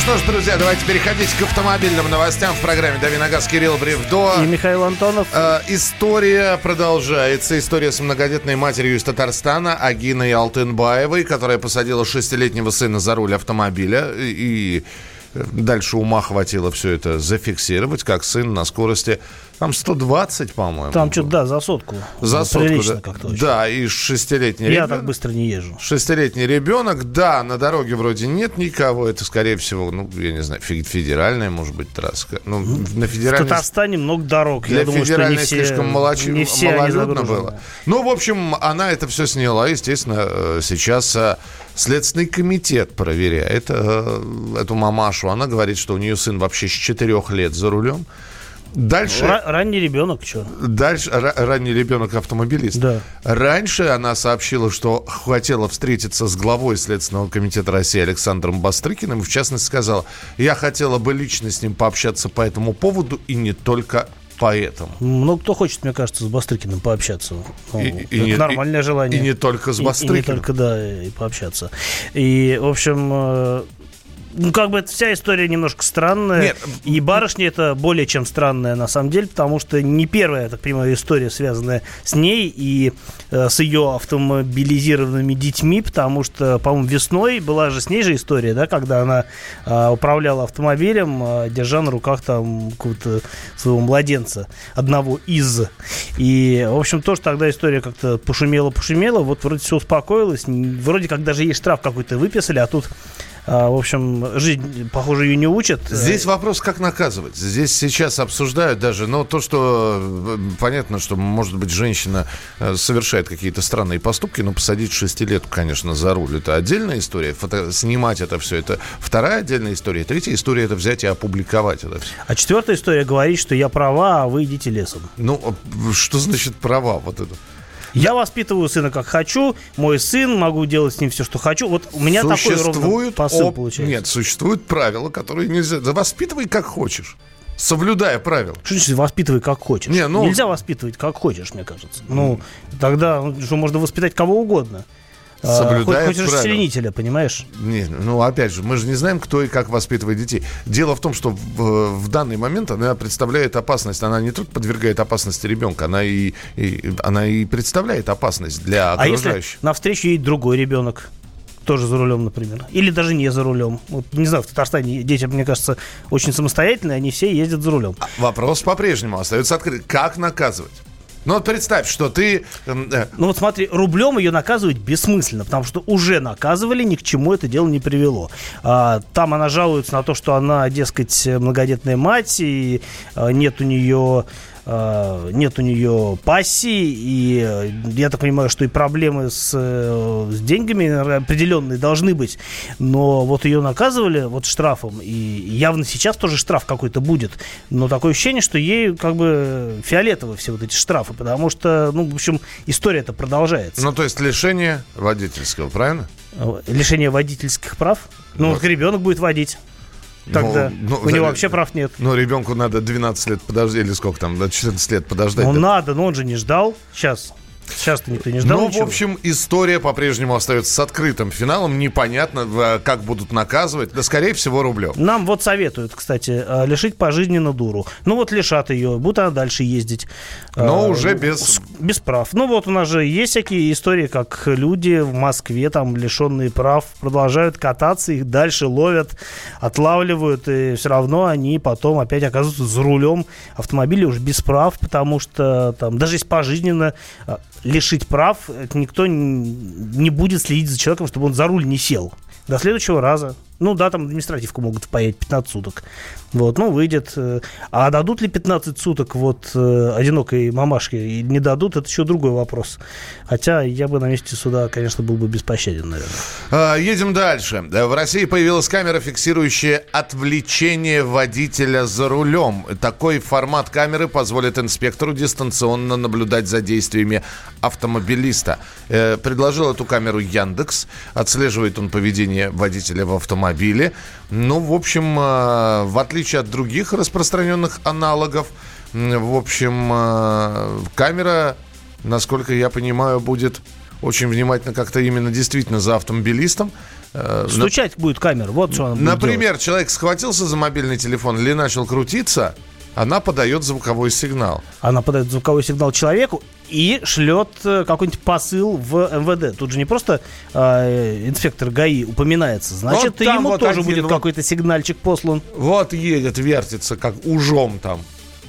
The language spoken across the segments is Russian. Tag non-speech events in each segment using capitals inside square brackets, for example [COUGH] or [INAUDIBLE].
Что ж, друзья, давайте переходить к автомобильным новостям в программе «Дави на газ» Кирилл Бревдо. И Михаил Антонов. Э, история продолжается. История с многодетной матерью из Татарстана Агиной Алтынбаевой, которая посадила шестилетнего сына за руль автомобиля. И э, дальше ума хватило все это зафиксировать, как сын на скорости там 120, по-моему. Там что-то, да, за сотку. За сотку, Прилично да. как-то очень. Да, и шестилетний Я ребенок. так быстро не езжу. Шестилетний ребенок, да, на дороге вроде нет никого. Это, скорее всего, ну, я не знаю, фе- федеральная, может быть, трасса. Ну, на В федеральной... Татарстане много дорог. Для Я думаю, что не все, слишком молоч- не все малолюдно было. Ну, в общем, она это все сняла. Естественно, э, сейчас э, Следственный комитет проверяет э, эту мамашу. Она говорит, что у нее сын вообще с четырех лет за рулем. Дальше... Ра- ранний ребенок, что? Дальше ра- ранний ребенок автомобилист. Да. Раньше она сообщила, что хотела встретиться с главой Следственного комитета России Александром Бастрыкиным. В частности, сказала, я хотела бы лично с ним пообщаться по этому поводу и не только поэтому. Много кто хочет, мне кажется, с Бастрыкиным пообщаться. Ну, И- и не- нормальное и- желание. и не только с И- И, Бастрыкиным. не только, да, и пообщаться. И, в общем, э, ну, как бы эта вся история немножко странная. Нет. И барышня это более чем странная, на самом деле, потому что не первая, я так понимаю, история, связанная с ней и э, с ее автомобилизированными детьми, потому что, по-моему, весной была же с ней же история, да, когда она э, управляла автомобилем, э, держа на руках там какого-то своего младенца, одного из. И, в общем, тоже тогда история как-то пошумела-пошумела, вот вроде все успокоилось, вроде как даже ей штраф какой-то выписали, а тут, в общем, жизнь, похоже, ее не учат. Здесь вопрос, как наказывать. Здесь сейчас обсуждают даже, но то, что э, понятно, что, может быть, женщина э, совершает какие-то странные поступки, но посадить шестилетку, конечно, за руль, это отдельная история. Фото- снимать это все, это вторая отдельная история. Третья история, это взять и опубликовать это все. А четвертая история говорит, что я права, а вы идите лесом. Ну, э, что значит права вот это? Я воспитываю сына как хочу, мой сын, могу делать с ним все, что хочу. Вот у меня такой ровно Существует посыл оп- получается. Нет, существуют правила, которые нельзя... Да воспитывай как хочешь, соблюдая правила. Что значит воспитывай как хочешь? Не, ну- Нельзя воспитывать как хочешь, мне кажется. Ну, тогда ну, что можно воспитать кого угодно. А, Соблюдая хоть, хоть расчленителя, понимаешь? Не, ну опять же, мы же не знаем, кто и как воспитывает детей. Дело в том, что в, в данный момент она представляет опасность. Она не только подвергает опасности ребенка, она и, и- она и представляет опасность для А если окружающих. навстречу едет другой ребенок? Тоже за рулем, например. Или даже не за рулем. Вот, не знаю, в Татарстане дети, мне кажется, очень самостоятельные, они все ездят за рулем. Вопрос по-прежнему остается открыт. Как наказывать? Ну вот представь, что ты... эм, э, Ну вот смотри, рублем ее наказывать бессмысленно, потому что уже наказывали, ни к чему это дело не привело. А, там она жалуется на то, что она, дескать, многодетная мать, и а, нет у нее нет у нее пассии, и э, я так понимаю, что и проблемы с, э, с деньгами определенные должны быть. Но вот ее наказывали вот штрафом, и явно сейчас тоже штраф какой-то будет. Но такое ощущение, что ей как бы фиолетовы все вот эти штрафы, потому что, ну, в общем, история-то продолжается. ну то есть лишение водительского, правильно? Лишение водительских прав. Ну, вот ребенок будет водить. Тогда Ну, у него за- вообще прав нет. Ну, ребенку надо 12 лет подождать, или сколько там, до 14 лет подождать. Ну, да? надо, но он же не ждал. Сейчас. Сейчас-то никто не ждал Ну, в ничего. общем, история по-прежнему остается с открытым финалом. Непонятно, э, как будут наказывать. Да, скорее всего, рублем. Нам вот советуют, кстати, э, лишить пожизненно дуру. Ну вот лишат ее, будет она дальше ездить. Но Э, уже без- с- Без прав. Ну вот у нас же есть всякие истории, как люди в Москве, там, лишенные прав, продолжают кататься, их дальше ловят, отлавливают, и все равно они потом опять оказываются за рулем автомобиля уже без прав, потому что там, даже если пожизненно лишить прав, никто не будет следить за человеком, чтобы он за руль не сел. До следующего раза. Ну да, там административку могут впаять 15 суток. Вот, ну, выйдет. э, А дадут ли 15 суток вот э, одинокой мамашке? И не дадут, это еще другой вопрос. Хотя я бы на месте суда, конечно, был бы беспощаден, наверное. А, Едем дальше. В России появилась камера, фиксирующая отвлечение водителя за рулем. Такой формат камеры позволит инспектору дистанционно наблюдать за действиями автомобилиста. Э, Предложил эту камеру Яндекс. Отслеживает он поведение водителя в автомобиле. Ну, в общем, э, в отличие от других распространенных аналогов, в общем, э, камера, насколько я понимаю, будет очень внимательно как-то именно действительно за автомобилистом. Э, на- Стучать будет камера, вот что она будет делать. Например, человек схватился за мобильный телефон или начал крутиться, она подает звуковой сигнал. Она подает звуковой сигнал человеку и шлет э, какой-нибудь посыл в МВД. Тут же не просто э, инспектор ГАИ упоминается, значит, Вот ему вот тоже один будет вот- какой-то сигнальчик послан. Вот едет, вертится, как ужом там.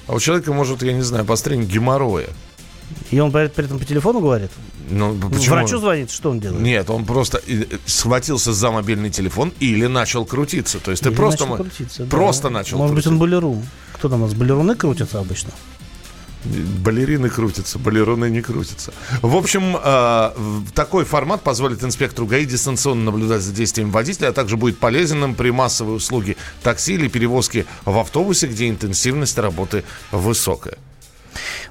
А у человека может, я не знаю, пострение геморроя. И он при этом по телефону говорит. Ну, почему? Врачу звонит, что он делает? Нет, он просто э, схватился за мобильный телефон или начал крутиться. То есть ты Или просто, начал крутиться, да. просто начал Может быть, крутиться. он балерун. Кто там у нас? Балеруны крутятся обычно? Балерины крутятся, балероны не крутятся. В общем, э, такой формат позволит инспектору ГАИ дистанционно наблюдать за действием водителя, а также будет полезным при массовой услуге такси или перевозке в автобусе, где интенсивность работы высокая.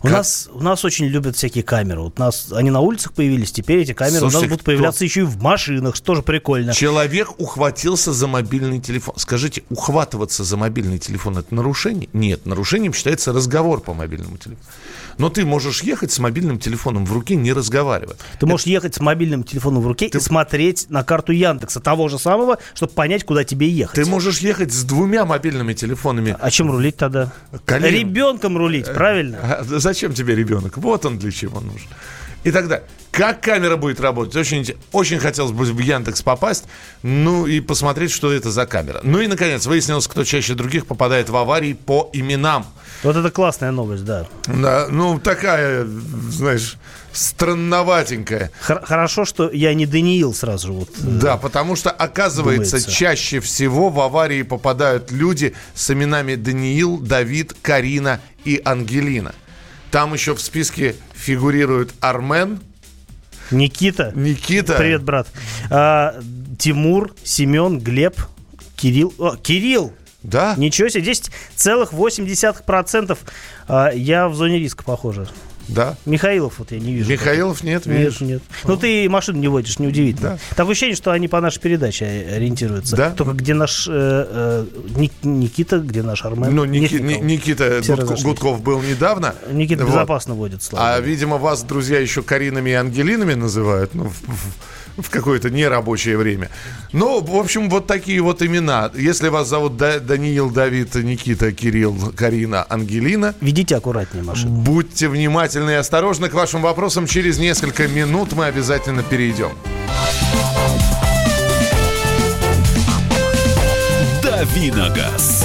У Как- нас, у нас очень любят всякие камеры. Вот у нас они на улицах появились, теперь эти камеры у Слушайте, нас будут кто- появляться еще и в машинах, что тоже прикольно. Человек ухватился за мобильный телефон. Скажите, ухватываться за мобильный телефон это нарушение? Нет, нарушением считается разговор по мобильному телефону. Но ты можешь ехать с мобильным телефоном в руке, не разговаривая. Ты можешь ехать с мобильным телефоном в руке и смотреть на карту Яндекса, того же самого, чтобы понять, куда тебе ехать. Ты можешь ехать с двумя мобильными телефонами. А чем рулить тогда? Коленом. Ребенком рулить, правильно? А Зачем тебе ребенок? Вот он для чего нужен. И тогда, как камера будет работать? Очень, очень хотелось бы в Яндекс попасть, ну и посмотреть, что это за камера. Ну и, наконец, выяснилось, кто чаще других попадает в аварии по именам. Вот это классная новость, да. Да, ну, такая, знаешь, странноватенькая. Хор- Хорошо, что я не Даниил сразу же вот. э, Да, потому что, оказывается, Думается. чаще всего в аварии попадают люди с именами Даниил, Давид, Карина и Ангелина. Там еще в списке фигурируют Армен, Никита. Никита. Привет, брат. А, Тимур, Семен, Глеб, Кирилл. О, Кирилл! Да? Ничего себе, 10,8%. А, я в зоне риска, похоже. Да. Михаилов вот я не вижу. Михаилов нет, видишь? Нет, нет. Ну, ты машину не водишь, неудивительно. Да. Такое ощущение, что они по нашей передаче ориентируются. Да? Только где наш э, э, Ник- Никита, где наш Армен? Ну, Ники-. Никита Все Гудко- разошлись. Гудков был недавно. Никита Вот. безопасно водит, слава А, видимо, вас, друзья, еще Каринами и Ангелинами называют. Ну, в, в- в какое-то нерабочее время. Ну, в общем, вот такие вот имена. Если вас зовут Да- Даниил, Давид, Никита, Кирилл, Карина, Ангелина, Ведите аккуратнее машину. будьте внимательны и осторожны к вашим вопросам. Через несколько минут мы обязательно перейдем. Давиногаз.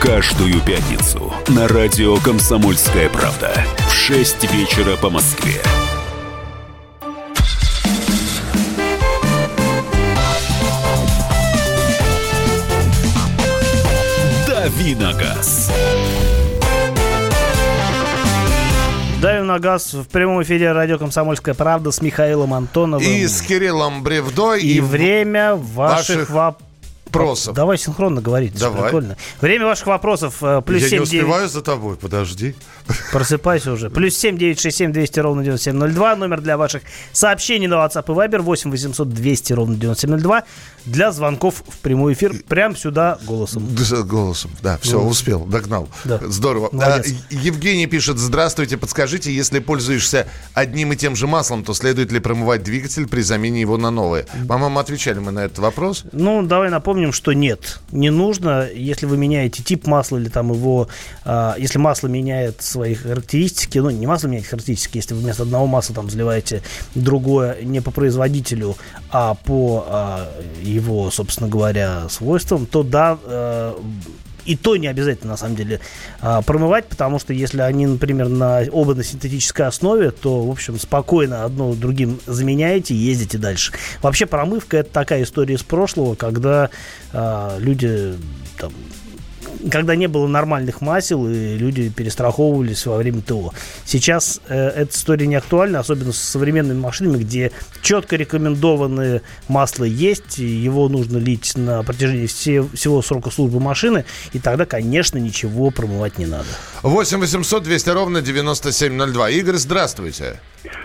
Каждую пятницу на радио «Комсомольская правда» в 6 вечера по Москве. Давиногаз. Давим на газ в прямом эфире радио «Комсомольская правда» с Михаилом Антоновым. И с Кириллом Бревдой. И в- время ваших, ваших вопросов. Давай синхронно говорить. Давай. Прикольно. Время ваших вопросов. э, Плюс Я 7, не 9. успеваю за тобой, подожди. Просыпайся уже. Плюс 7 967 200 ровно 9702. Номер для ваших сообщений на WhatsApp и Viber 8 800 200 ровно 9702. Для звонков в прямой эфир прямо сюда голосом. Голосом, да, все, успел, догнал. Да. Здорово. Молодец. А, Евгений пишет, здравствуйте, подскажите, если пользуешься одним и тем же маслом, то следует ли промывать двигатель при замене его на новое? По-моему, отвечали мы на этот вопрос. Ну, давай напомним, что нет, не нужно. Если вы меняете тип масла или там его, а, если масло меняет свои характеристики, ну, не масло меняет характеристики, если вы вместо одного масла там заливаете другое не по производителю, а по а, его, собственно говоря, свойствам, то да, э, и то не обязательно, на самом деле, а, промывать, потому что если они, например, на оба на синтетической основе, то, в общем, спокойно одно другим заменяете и ездите дальше. Вообще, промывка – это такая история из прошлого, когда а, люди там, когда не было нормальных масел, и люди перестраховывались во время ТО. Сейчас э, эта история не актуальна, особенно с современными машинами, где четко рекомендованные масла есть, его нужно лить на протяжении все- всего срока службы машины, и тогда, конечно, ничего промывать не надо. 8 800 200 ровно 9702. Игорь, здравствуйте.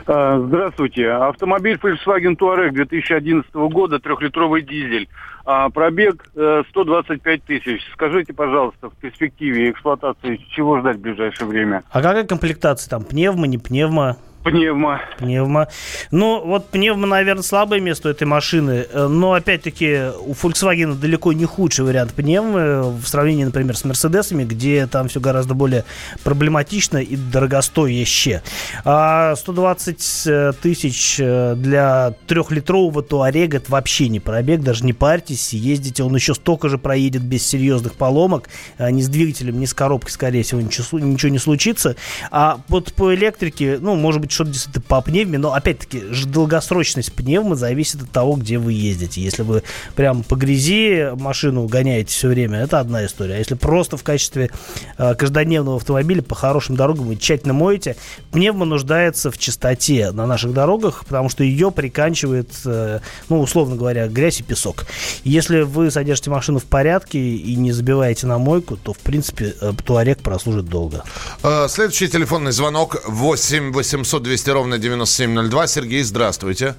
А, Здравствуйте. Автомобиль Volkswagen Touareg 2011 года, трехлитровый дизель. А, Пробег э, 125 тысяч. Скажите, пожалуйста, в перспективе эксплуатации чего ждать в ближайшее время? А какая комплектация там? Пневма, не пневма? Пневмо. Пневма. Ну, вот пневма, наверное, слабое место этой машины. Э, Но, опять-таки, у Volkswagen далеко не худший вариант пневмы в сравнении, например, с Мерседесами, где там все гораздо более проблематично и дорогостояще. А 120 тысяч э, для трехлитрового Туарега это вообще не пробег, даже не парьтесь, ездите, он еще столько же проедет без серьезных поломок, ни с двигателем, ни с коробкой, скорее всего, ничего, ничего не случится. А вот по электрике, ну, может быть, что-то действительно по пневме, но, опять-таки, долгосрочность пневмы зависит от того, где вы ездите. Если вы прям по грязи машину гоняете все время, это одна история. А если просто в качестве э, каждодневного автомобиля по хорошим дорогам вы тщательно моете, пневма нуждается в чистоте на наших дорогах, потому что ее приканчивает, э, ну, условно говоря, грязь и песок. Если вы содержите машину в порядке и не забиваете на мойку, то, в принципе, э, Туарек прослужит долго. Э, Следующий телефонный звонок 8 800 200 ровно 9702. Сергей, здравствуйте.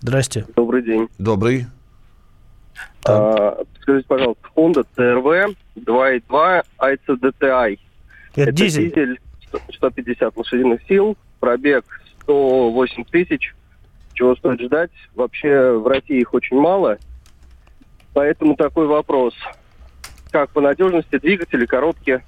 Здрасте. Добрый день. Добрый. А, скажите, пожалуйста, Honda CRV 2.2 ICDTI. Это, дизель. дизель 150 лошадиных сил, пробег 108 тысяч. Чего стоит ждать? Вообще в России их очень мало. Поэтому такой вопрос. Как по надежности двигатели, коробки?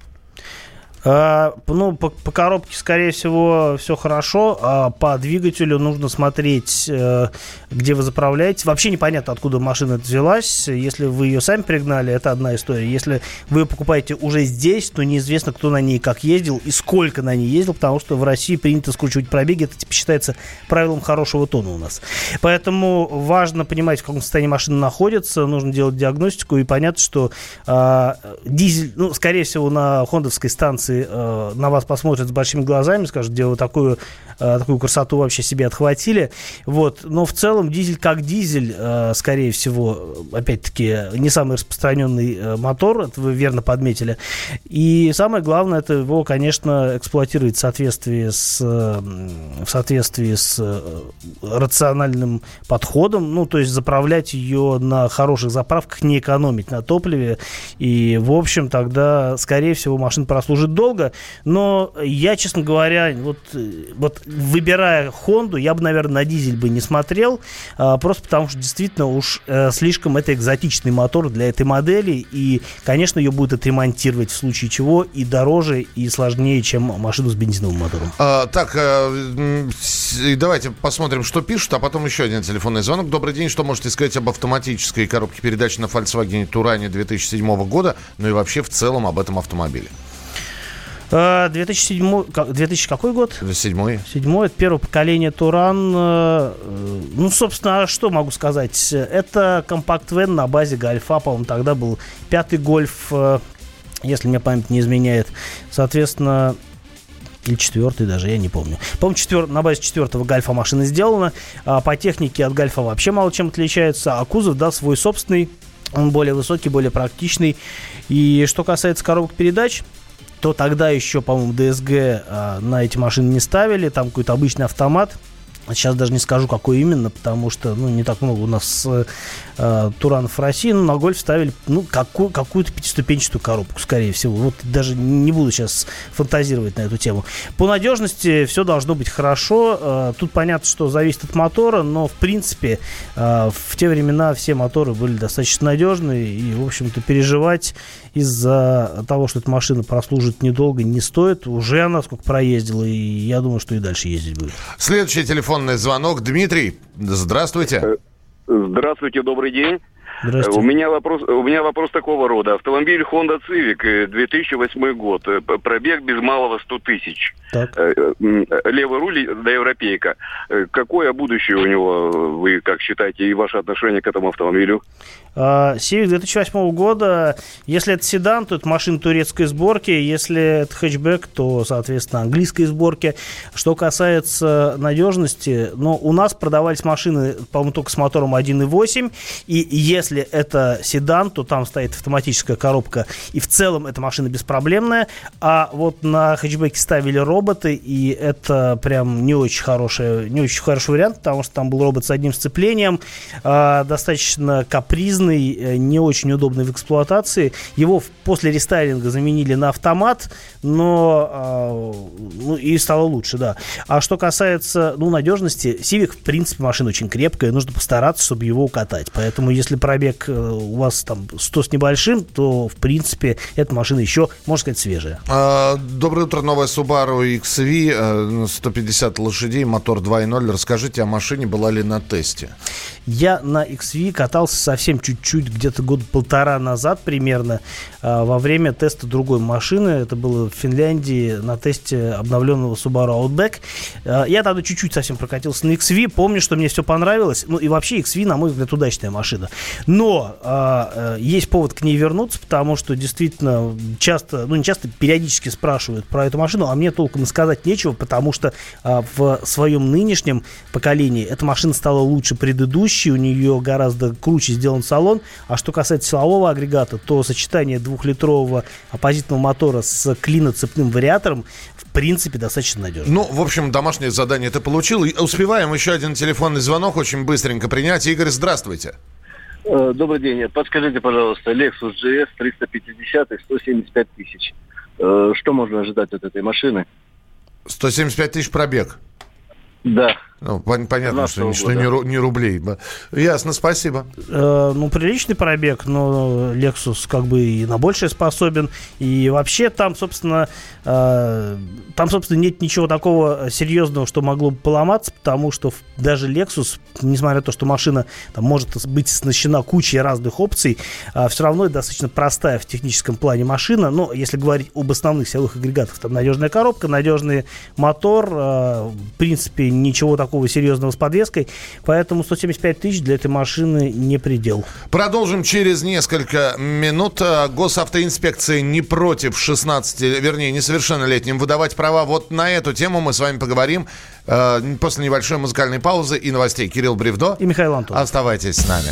А, ну, по, по коробке, скорее всего, все хорошо. А по двигателю нужно смотреть, э, где вы заправляете. Вообще непонятно, откуда машина взялась. Если вы ее сами пригнали, это одна история. Если вы ее покупаете уже здесь, то неизвестно, кто на ней как ездил и сколько на ней ездил, потому что в России принято скручивать пробеги. Это типа, считается правилом хорошего тона у нас. Поэтому важно понимать, в каком состоянии машина находится. Нужно делать диагностику. И понятно, что а, дизель, ну, скорее всего, на хондовской станции э, на вас посмотрят с большими глазами, скажут, где вы такую, э, такую красоту вообще себе отхватили. Вот. Но в целом дизель как дизель, э, скорее всего, опять-таки, не самый распространенный э, мотор, это вы верно подметили. И самое главное, это его, конечно, эксплуатировать в соответствии с, э, в соответствии с э, рациональным подходом, ну, то есть заправлять ее на хороших заправках, не экономить на топливе. И, в общем, тогда, скорее всего, машина прослужит долго. Но я, честно говоря, вот, э, вот выбирая Хонду, я бы, наверное, на дизель бы не смотрел, а, просто потому что действительно уж э, слишком это экзотичный мотор для этой модели. И, конечно, ее будут отремонтировать в случае чего и дороже, и сложнее, чем машину с бензиновым мотором. А, так, э, давайте посмотрим, что пишут, а потом еще один телефонный звонок. Добрый день, что можете сказать об автоматической коробке передач на Volkswagen Туране 2007 года, ну и вообще в целом об этом автомобиле? Э, 2007, ка- 2000 какой год? Седьмой. Седьмой, это первое поколение Туран. э, э, Ну, собственно, а что могу сказать? Это компакт-вен на базе Гольфа, по-моему, тогда был пятый Гольф, э, если мне память не изменяет. Соответственно, или четвертый даже, я не помню. По-моему, четвер... на базе четвертого Гольфа машина сделана. А по технике от Гольфа вообще мало чем отличается. А кузов, да, свой собственный. Он более высокий, более практичный. И что касается коробок передач, то тогда еще, по-моему, ДСГ а, на эти машины не ставили. Там какой-то обычный автомат. Сейчас даже не скажу, какой именно, потому что ну, не так много у нас э, Туранов в России. Но на гольф ставили ну, какую, какую-то пятиступенчатую коробку, скорее всего. Вот даже не буду сейчас фантазировать на эту тему. По надежности все должно быть хорошо. Э, тут понятно, что зависит от мотора, но в принципе э, в те времена все моторы были достаточно надежные. И, в общем-то, переживать из-за того, что эта машина прослужит недолго, не стоит. Уже она сколько проездила, и я думаю, что и дальше ездить будет. Следующий телефонный звонок. Дмитрий, здравствуйте. Здравствуйте, добрый день. Здравствуйте. У меня вопрос, у меня вопрос такого рода. Автомобиль Honda Civic, э, 2008 год, э, пробег без малого 100 тысяч. Так. Э, э, Левый руль до европейка. Э, Какое будущее у него, э, вы как считаете, и ваше отношение к этому автомобилю? А, Civic 2008 года, если это седан, то это машина турецкой сборки, если это хэтчбэк, то, соответственно, английской сборки. Что касается надежности, ну, у нас продавались машины, по-моему, только с мотором 1.8, и если это седан, то там стоит автоматическая коробка, и в целом эта машина беспроблемная, а вот на хэтчбеке ставили роботы, и это прям не очень хороший, не очень хороший вариант, потому что там был робот с одним сцеплением, а, достаточно капризный, э, не очень удобный в эксплуатации. Его после рестайлинга заменили на автомат, но а, ну, и стало лучше, да. А что касается ну, надежности, Civic, в принципе, машина очень крепкая, нужно постараться, чтобы его укатать. Поэтому, если пробег э, у вас там 100 с небольшим, то, в принципе, эта машина еще, можно сказать, свежая. А, Доброе утро, новая Subaru XV, э, 150 лошадей, мотор 2.0. Расскажите о машине, была ли на тесте? Я на XV катался совсем чуть-чуть, где-то год полтора назад примерно, а, во время теста другой машины. Это было в Финляндии на тесте обновленного Subaru Outback. А, Я тогда чуть-чуть совсем прокатился на XV. Помню, что мне все понравилось. Ну и вообще XV, на мой взгляд, удачная машина. Но а, э, есть повод к ней вернуться, потому что действительно часто, ну не часто, периодически спрашивают про эту машину, а мне толком сказать нечего, потому что а, в своем нынешнем поколении эта машина стала лучше предыдущей, у нее гораздо круче сделан салон. А что касается силового агрегата, то сочетание двухлитрового оппозитного мотора с клиноцепным вариатором в принципе достаточно надежно. Ну, в общем, домашнее задание ты получил. Успеваем еще один телефонный звонок очень быстренько принять. Игорь, здравствуйте. Э, Добрый день. Подскажите, пожалуйста, Lexus GS 350 и 175 тысяч. Э, Что можно ожидать от этой машины? 175 тысяч пробег. Да. Ну, пон- понятно, 17 что, что не, не рублей. Ясно, спасибо. Э, ну, приличный пробег, но Lexus как бы и на большее способен. И вообще там, собственно, э, там, собственно, нет ничего такого серьезного, что могло бы поломаться, потому что даже Lexus, несмотря на то, что машина там, может быть оснащена кучей разных опций, все равно достаточно простая в техническом плане машина. Но если говорить об основных силовых агрегатах, там надежная коробка, надежный мотор, э, в принципе, ничего такого серьезного с подвеской. Поэтому 175 тысяч для этой машины не предел. Продолжим через несколько минут. А, Госавтоинспекция не против 16, вернее, несовершеннолетним выдавать права. Вот на эту тему мы с вами поговорим э, после небольшой музыкальной паузы и новостей. Кирилл Бревдо. И Михаил Антон. Оставайтесь с нами.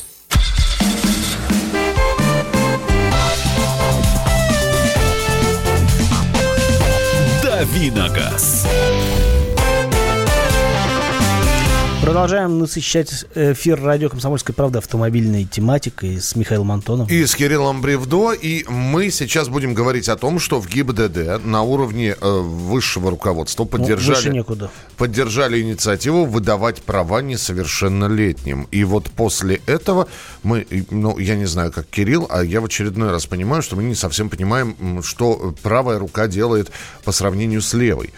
Давиногаз. Продолжаем насыщать эфир радио «Комсомольская правда» автомобильной тематикой с Михаилом Антоном. И с Кириллом Бревдо. И мы сейчас будем говорить о том, что в ГИБДД на уровне э, высшего руководства Ну, поддержали, некуда. поддержали инициативу выдавать права несовершеннолетним. И вот после этого мы, ну, я не знаю, как Кирилл, а я в очередной раз понимаю, что мы не совсем понимаем, что правая рука делает по сравнению с левой.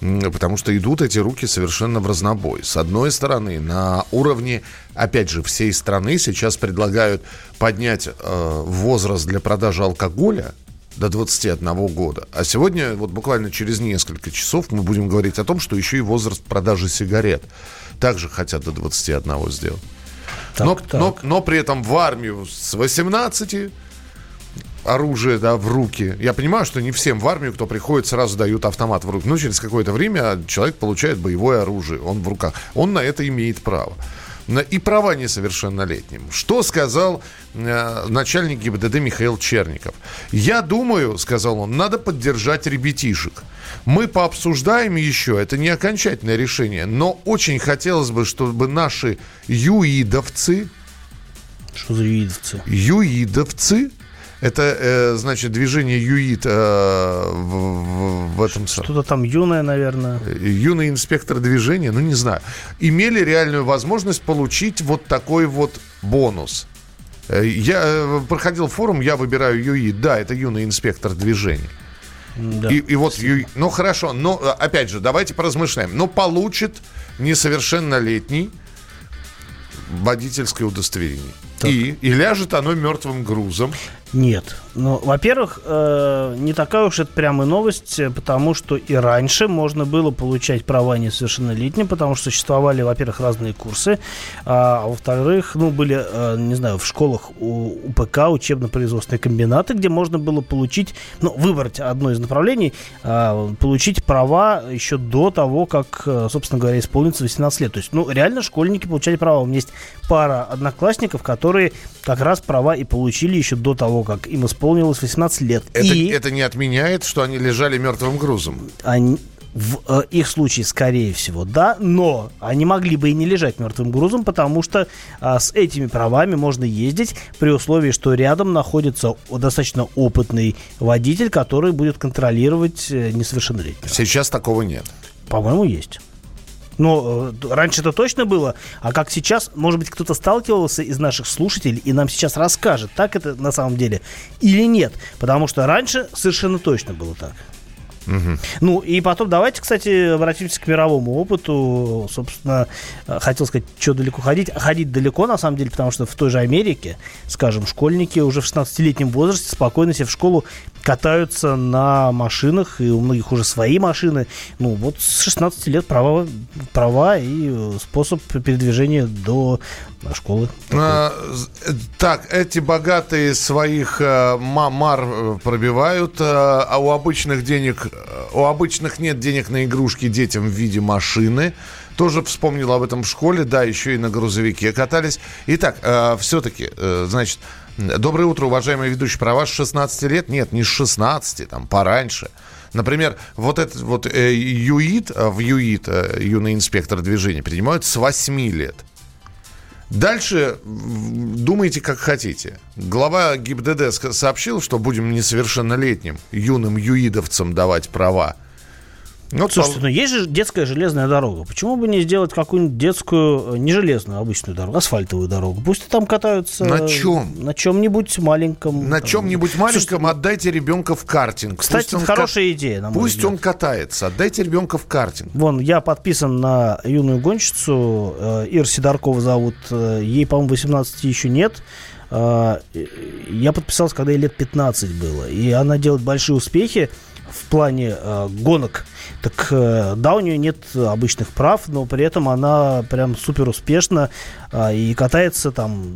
Потому что идут эти руки совершенно в разнобой. С одной стороны, на уровне, опять же, всей страны сейчас предлагают поднять э, возраст для продажи алкоголя до 21 года. А сегодня, вот буквально через несколько часов, мы будем говорить о том, что еще и возраст продажи сигарет также хотят до 21 сделать. Так, но, так. Но, но при этом в армию с 18 оружие да, в руки. Я понимаю, что не всем в армию, кто приходит, сразу дают автомат в руки. Но через какое-то время человек получает боевое оружие, он в руках. Он на это имеет право. И права несовершеннолетним. Что сказал э, начальник ГИБДД Михаил Черников? Я думаю, сказал он, надо поддержать ребятишек. Мы пообсуждаем еще, это не окончательное решение, но очень хотелось бы, чтобы наши юидовцы, Что за юидовцы? Юидовцы. Это, э, значит, движение ЮИД э, в, в- этом. Что-то там юное, наверное. Юный инспектор движения, ну не знаю, имели реальную возможность получить вот такой вот бонус. Э, Я э, проходил форум, я выбираю ЮИД. Да, это юный инспектор движения. Да. И, и вот, ну хорошо, но э, опять же, давайте поразмышляем. Ну, получит несовершеннолетний водительское удостоверение. И, и ляжет оно мертвым грузом. Нет. Ну, во-первых, э, не такая уж это прямо новость, э, потому что и раньше можно было получать права несовершеннолетним, потому что существовали, во-первых, разные курсы, а во-вторых, ну, были, э, не знаю, в школах у УПК, учебно-производственные комбинаты, где можно было получить, ну, выбрать одно из направлений, а, получить права еще до того, как, э, собственно говоря, исполнится 18 лет. То есть, ну, реально школьники получали права. У меня есть пара одноклассников, которые как раз права и получили еще до того, как им исполнилось 18 лет. Это, и это не отменяет, что они лежали мертвым грузом. они, в э, их случае, скорее всего, да, но они могли бы и не лежать мертвым грузом, потому что а, с этими правами можно ездить при условии, что рядом находится достаточно опытный водитель, который будет контролировать э, несовершеннолетнего. Сейчас такого нет. По-моему, есть. Но э, раньше это точно было, а как сейчас, может быть, кто-то сталкивался из наших слушателей и нам сейчас расскажет, так это на самом деле или нет. Потому что раньше совершенно точно было так. Ну, и потом давайте, кстати, обратимся к мировому опыту. Собственно, э, хотел сказать, что далеко ходить. Ходить далеко, на самом деле, потому что в той же Америке, скажем, школьники уже в 16-летнем возрасте спокойно себе в школу катаются на машинах, и у многих уже свои машины. Ну, вот с 16 лет права, права и э, способ передвижения до э, школы. А, так, эти богатые своих ма- мар э, пробивают, а у обычных денег, у обычных нет денег на игрушки детям в виде машины. Тоже вспомнил об этом в школе, да, еще и на грузовике катались. Итак, все-таки, значит, доброе утро, уважаемый ведущий. Про вас с 16 лет? Нет, не с 16, там, пораньше. Например, вот этот вот э, ЮИД, э, в ЮИД, э, юный инспектор движения, принимают с 8 лет. Дальше думайте, как хотите. Глава ГИБДД сообщил, что будем несовершеннолетним юным юидовцам давать права. Ну, Слушайте, ну есть же детская железная дорога. Почему бы не сделать какую-нибудь детскую, э, не железную, а обычную дорогу, асфальтовую дорогу? Пусть там катаются... На чем? На чем-нибудь маленьком. на там. чем-нибудь маленьком отдайте ребенка в картинг. Кстати, он хорошая ка- идея, на Пусть взгляд. он катается. Отдайте ребенка в картинг. Вон, я подписан на юную гонщицу, э, Ир Сидоркова зовут, э, ей, по-моему, 18 еще нет. Э, Я подписался, когда ей лет 15 было, и она делает большие успехи в плане э, гонок. Так э, да, у нее нет обычных прав, но при этом она прям супер успешна э, и катается там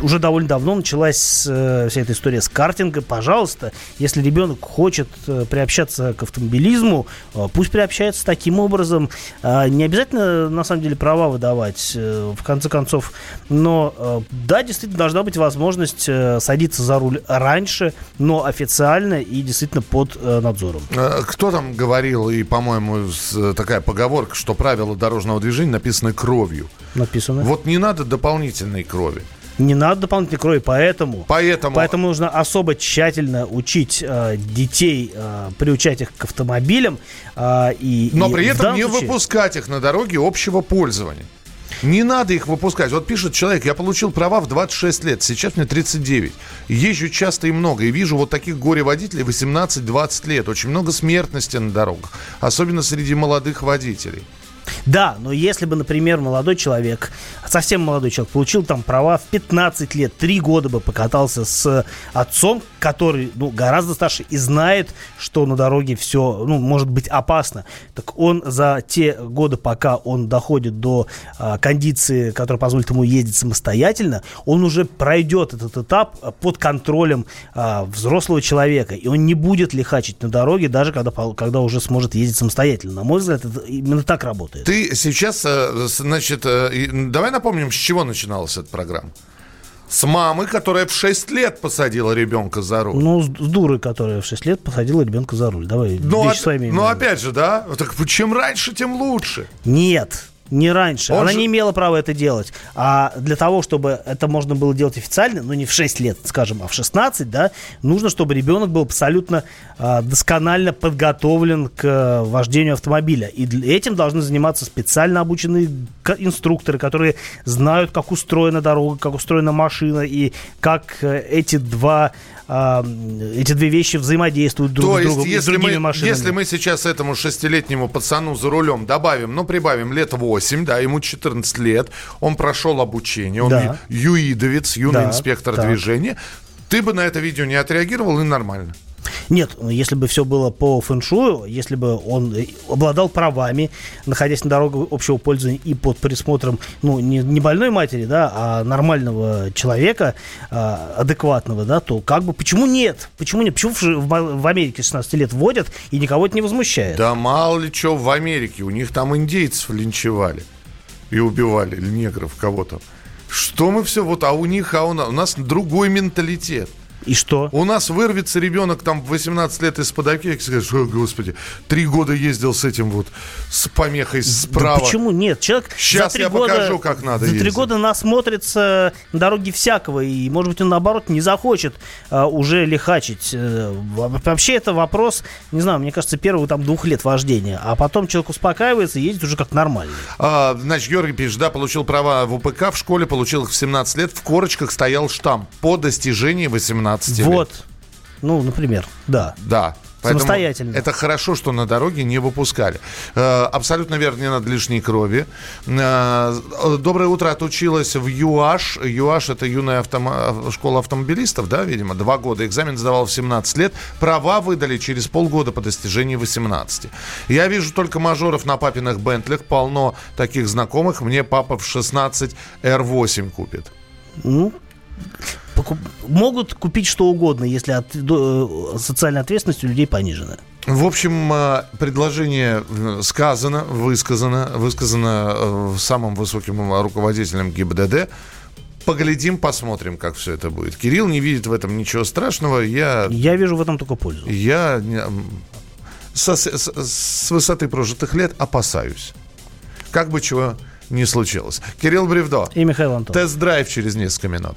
уже довольно давно началась э, вся эта история с картинга. Пожалуйста, если ребенок хочет э, приобщаться к автомобилизму, э, пусть приобщается таким образом. Э, не обязательно, на самом деле, права выдавать, в конце концов. Но да, действительно, должна быть возможность садиться за руль раньше, но официально и действительно под надзором. Кто там говорил, и, по-моему, такая поговорка, что правила дорожного движения написаны кровью. Написано. Вот не надо дополнительной крови. Не надо дополнительной крови, поэтому... Поэтому... Поэтому нужно особо тщательно учить э, детей, э, приучать их к автомобилям. э, и, Но и при этом не случае- выпускать их на дороге общего пользования. Не надо их выпускать. Вот пишет человек, я получил права в 26 лет, сейчас мне 39. Езжу часто и много, и вижу вот таких горе-водителей 18-20 лет. Очень много смертности на дорогах, особенно среди молодых водителей. Да, но если бы, например, молодой человек, совсем молодой человек, получил там права в 15 лет, 3 года бы покатался с отцом, который ну, гораздо старше и знает, что на дороге все ну, может быть опасно, так он за те годы, пока он доходит до а, кондиции, которая позволит ему ездить самостоятельно, он уже пройдет этот этап под контролем а, взрослого человека, и он не будет лихачить на дороге, даже когда, когда уже сможет ездить самостоятельно. На мой взгляд, это именно так работает. Ты сейчас, э, значит, э, давай напомним, с чего начиналась эта программа. С мамы, которая в 6 лет посадила ребенка за руль. Ну, с, дурой, которая в 6 лет посадила ребенка за руль. Давай, Ну, вещи оп- своими ну, опять же, да? Так чем раньше, тем лучше. Нет, не раньше. Он Она же- не имела права это делать. А для того, чтобы это можно было делать официально, ну не в 6 лет, скажем, а в 16, да, нужно, чтобы ребенок был абсолютно а, досконально подготовлен к э, вождению автомобиля. И этим должны заниматься специально обученные инструкторы, которые знают, как устроена дорога, как устроена машина и как э, эти два а, эти две вещи взаимодействуют друг То с есть, другом и с если другими мы, машинами. если мы сейчас этому шестилетнему пацану за рулем добавим, ну, прибавим лет 8, да, ему 14 лет, он прошел обучение, он Да. юидовец, юный Да, инспектор так. движения, ты бы на это видео не отреагировал, и нормально. Нет, если бы все было по фэншую, если бы он э, обладал правами, находясь на дороге общего пользования и под присмотром, ну, не, не больной матери, да, а нормального человека, а, адекватного, да, то как бы, почему нет? Почему нет? Почему в, в в Америке 16 лет вводят, и никого это не возмущает? Да мало ли что в Америке, у них там индейцев линчевали и убивали, или негров, кого-то. Что мы все, вот, а у них, а у нас, у нас другой менталитет. И что? У нас вырвется ребенок там в 18 лет из-под опеки, скажет, «О, господи, три года ездил с этим вот, с помехой справа. Да почему нет? Человек Щас за три я года, покажу, как надо За три ездить. года насмотрится на дороге всякого, и, может быть, он, наоборот, не захочет а, уже лихачить. Во- Вообще, это вопрос, не знаю, мне кажется, первых там двух лет вождения, а потом человек успокаивается и едет уже как нормальный. А, значит, Георгий пишет, да, получил права в УПК в школе, получил их в 17 лет, в корочках стоял штамп по достижении 18 лет. Вот. Ну, например, да. Да. Поэтому Самостоятельно. Это хорошо, что на дороге не выпускали. Э, абсолютно верно, не надо лишней крови. Э, доброе утро, отучилась в ЮАШ. ЮАШ это юная автомо- школа автомобилистов, да, видимо, два года. Экзамен сдавал в 17 лет. Права выдали через полгода по достижении 18. Я вижу только мажоров на папиных Бентлях. Полно таких знакомых. Мне папа в 16 R8 купит. Ну, покуп- могут купить что угодно, если от, э, социальная ответственность у людей понижена. В общем, э, предложение э, сказано, высказано, высказано самым высоким руководителем ГИБДД. Поглядим, посмотрим, как все это будет. Кирилл не видит в этом ничего страшного. Я, Я вижу в этом только пользу. я не- со- с, с высоты прожитых лет опасаюсь. Как бы чего ни случилось. Кирилл Бревдо. И Михаил Антонов. Тест-драйв через несколько минут.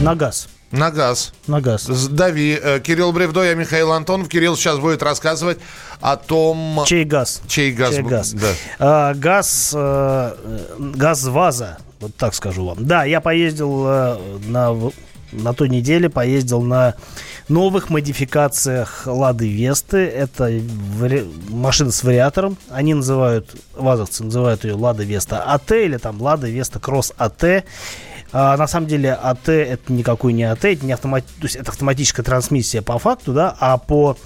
на газ». На газ. На газ. Дави. Э, Кирилл Бревдо, я Михаил Антонов. Кирилл сейчас будет рассказывать о том... Чей газ? Чей газ? Чей газ? Да. А, газ, э, газ ВАЗа, вот так скажу вам. Да, я поездил э, на, на той неделе, поездил на новых модификациях Лады Весты. Это вари- машина с вариатором. Они называют, вазовцы называют ее Лада Веста АТ или там Лада Веста Кросс АТ. А, на самом деле АТ это никакой не АТ, это, не автомат... то есть это автоматическая трансмиссия по факту, да, а по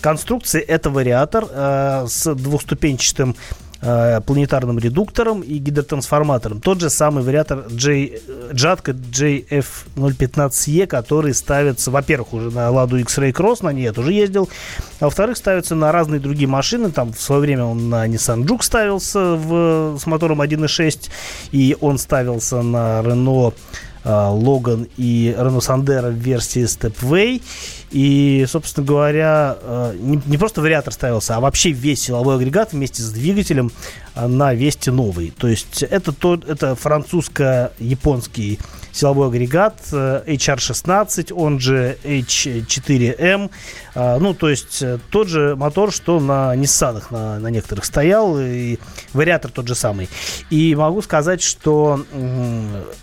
конструкции это вариатор э, с двухступенчатым э, планетарным редуктором и гидротрансформатором. Тот же самый вариатор J, Джатка JF015E, который ставится, во-первых, уже на Ладу X-Ray Cross, на ней я тоже ездил, а во-вторых, ставится на разные другие машины. Там в свое время он на Nissan Juke ставился в, с мотором 1.6, и он ставился на Renault Логан и Renault Sandero в версии Stepway. И, собственно говоря, э, не, просто вариатор ставился, а вообще весь силовой агрегат вместе с двигателем э, на Весте новый. То есть это, тот, это французско-японский силовой агрегат э, HR16, он же H4M. А, Ну, то есть э, тот же мотор, что на Nissan на, на некоторых стоял, и вариатор тот же самый. И могу сказать, что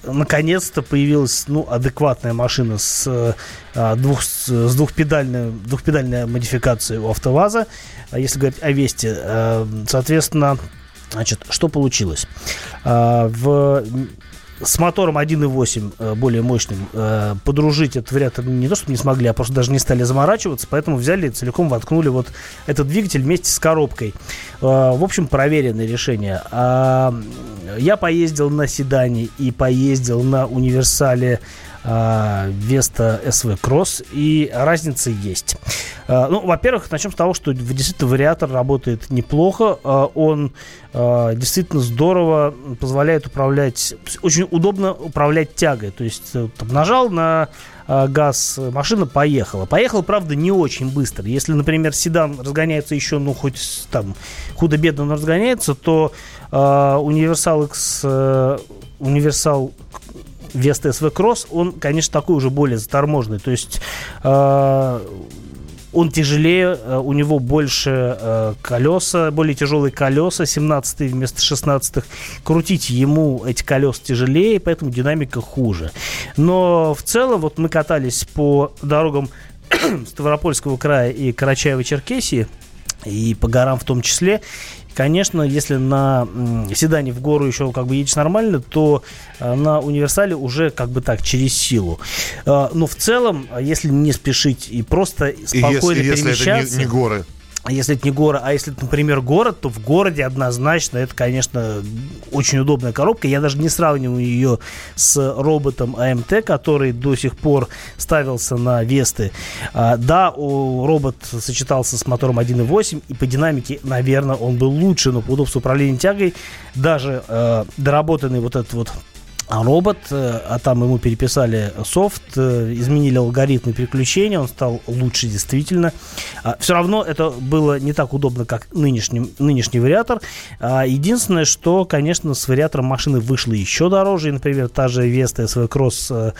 наконец-то появилась ну, адекватная машина с, а, двух, с двухпедальной, двухпедальной модификацией у АвтоВАЗа. А Если говорить о Весте, э, соответственно, значит, что получилось? А, В с мотором 1.8 э, более мощным э, подружить этот вариатор не то, что не смогли, а просто даже не стали заморачиваться, поэтому взяли и целиком воткнули вот этот двигатель вместе с коробкой. Э, в общем, проверенное решение. А, я поездил на седане и поездил на универсале Веста СВ Кросс, и разница есть. А, Ну, во-первых, начнем с того, что действительно вариатор работает неплохо. А, Он а, действительно здорово позволяет управлять, очень удобно управлять тягой. То есть э, там, нажал на а, газ, машина поехала. Поехала, правда, не очень быстро. Если, например, седан разгоняется еще, ну, хоть там худо-бедно, но разгоняется, то а, Универсал X, э, Универсал Веста СВ Кросс, он, конечно, такой уже более заторможенный. То есть э, он тяжелее, э, у него больше э, колеса, более тяжелые колеса, 17 вместо 16 Крутить ему эти колеса тяжелее, поэтому динамика хуже. Но в целом, вот мы катались по дорогам [CLEARS THROAT] Ставропольского края и Карачаево-Черкесии, и по горам в том числе. Конечно, если на седане в гору еще как бы едешь нормально, то э, на универсале уже как бы так, через силу. Э, но в целом, э, если не спешить и просто спокойно если, если перемещаться... это не, не горы. А если это не город, а если это, например, город, то в городе однозначно это, конечно, очень удобная коробка. Я даже не сравниваю ее с роботом АМТ, который до сих пор ставился на Весты. А, да, о, робот сочетался с мотором 1.8, и по динамике, наверное, он был лучше, но по удобству управления тягой даже э, доработанный вот этот вот робот, э, а там ему переписали софт, э, изменили алгоритмы переключения, он стал лучше действительно. Все равно это было не так удобно, как нынешний, нынешний вариатор. А, Единственное, что, конечно, с вариатором машины вышло еще дороже. И, например, та же Vesta SV Cross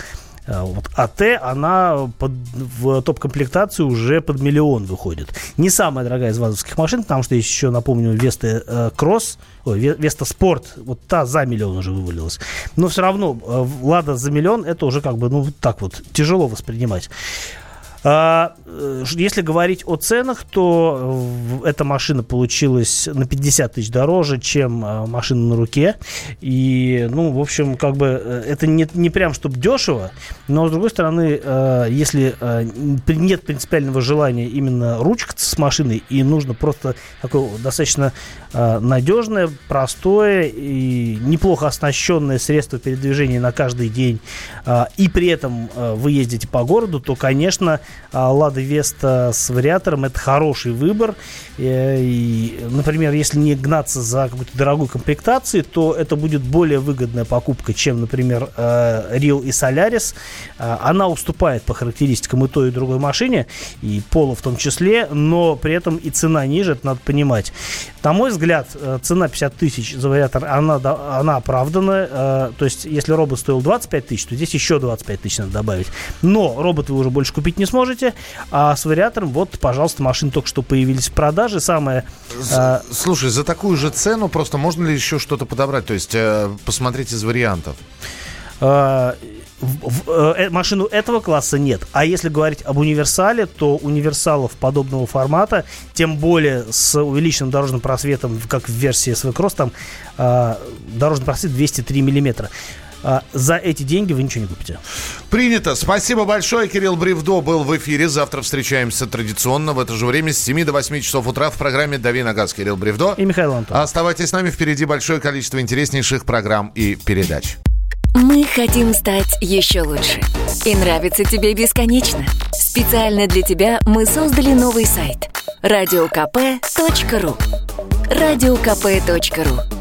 вот АТ, она под- в топ-комплектации уже под миллион выходит. Не самая дорогая из вазовских машин, потому что есть еще, напомню, Веста э, Кросс, Веста Спорт, вот та за миллион уже вывалилась. Но все равно э, Лада за миллион, это уже как бы, ну, так вот, тяжело воспринимать. А, э, если говорить о ценах, то эта машина получилась на 50 тысяч дороже, чем э, машина на руке. И, ну, в общем, как бы э, это не, не прям чтобы дешево, но, с другой стороны, э, если нет принципиального желания именно ручкаться с машиной, и нужно просто такое достаточно надежное, простое и неплохо оснащенное средство передвижения на каждый день, а, и при этом вы ездите по городу, то, конечно, а, Лада Веста с вариатором это хороший выбор. Э, И, например, если не гнаться за какой-то дорогой комплектацией, то это будет более выгодная покупка, чем, например, э, Real и Solaris. Э, Она уступает по характеристикам и той, и другой машине, и пола в том числе, но при этом и цена ниже, это надо понимать. На мой взгляд, цена 50 тысяч за вариатор, она, она оправдана. То есть, если робот стоил 25 тысяч, то здесь еще 25 тысяч надо добавить. Но робот вы уже больше купить не сможете, а с вариатором, вот, пожалуйста, машины только что появились в продаже. Самое... э, Слушай, за такую же цену просто можно ли еще что-то подобрать? То есть э, посмотреть из вариантов. э, в- в- э, машину этого класса нет. А если говорить об универсале, то универсалов подобного формата, тем более с увеличенным дорожным просветом, как в версии SV Cross, там э, дорожный просвет 203 миллиметра. А, за эти деньги вы ничего не купите. Принято. Спасибо большое. Кирилл Бревдо был в эфире. Завтра встречаемся традиционно в это же время с 7 до 8 часов утра в программе «Дави на газ». Кирилл Бревдо. И Михаил Антон. Оставайтесь с нами. Впереди большое количество интереснейших программ и передач. Мы хотим стать еще лучше. И нравится тебе бесконечно. Специально для тебя мы создали новый сайт – радиокп.ру радиокп.ру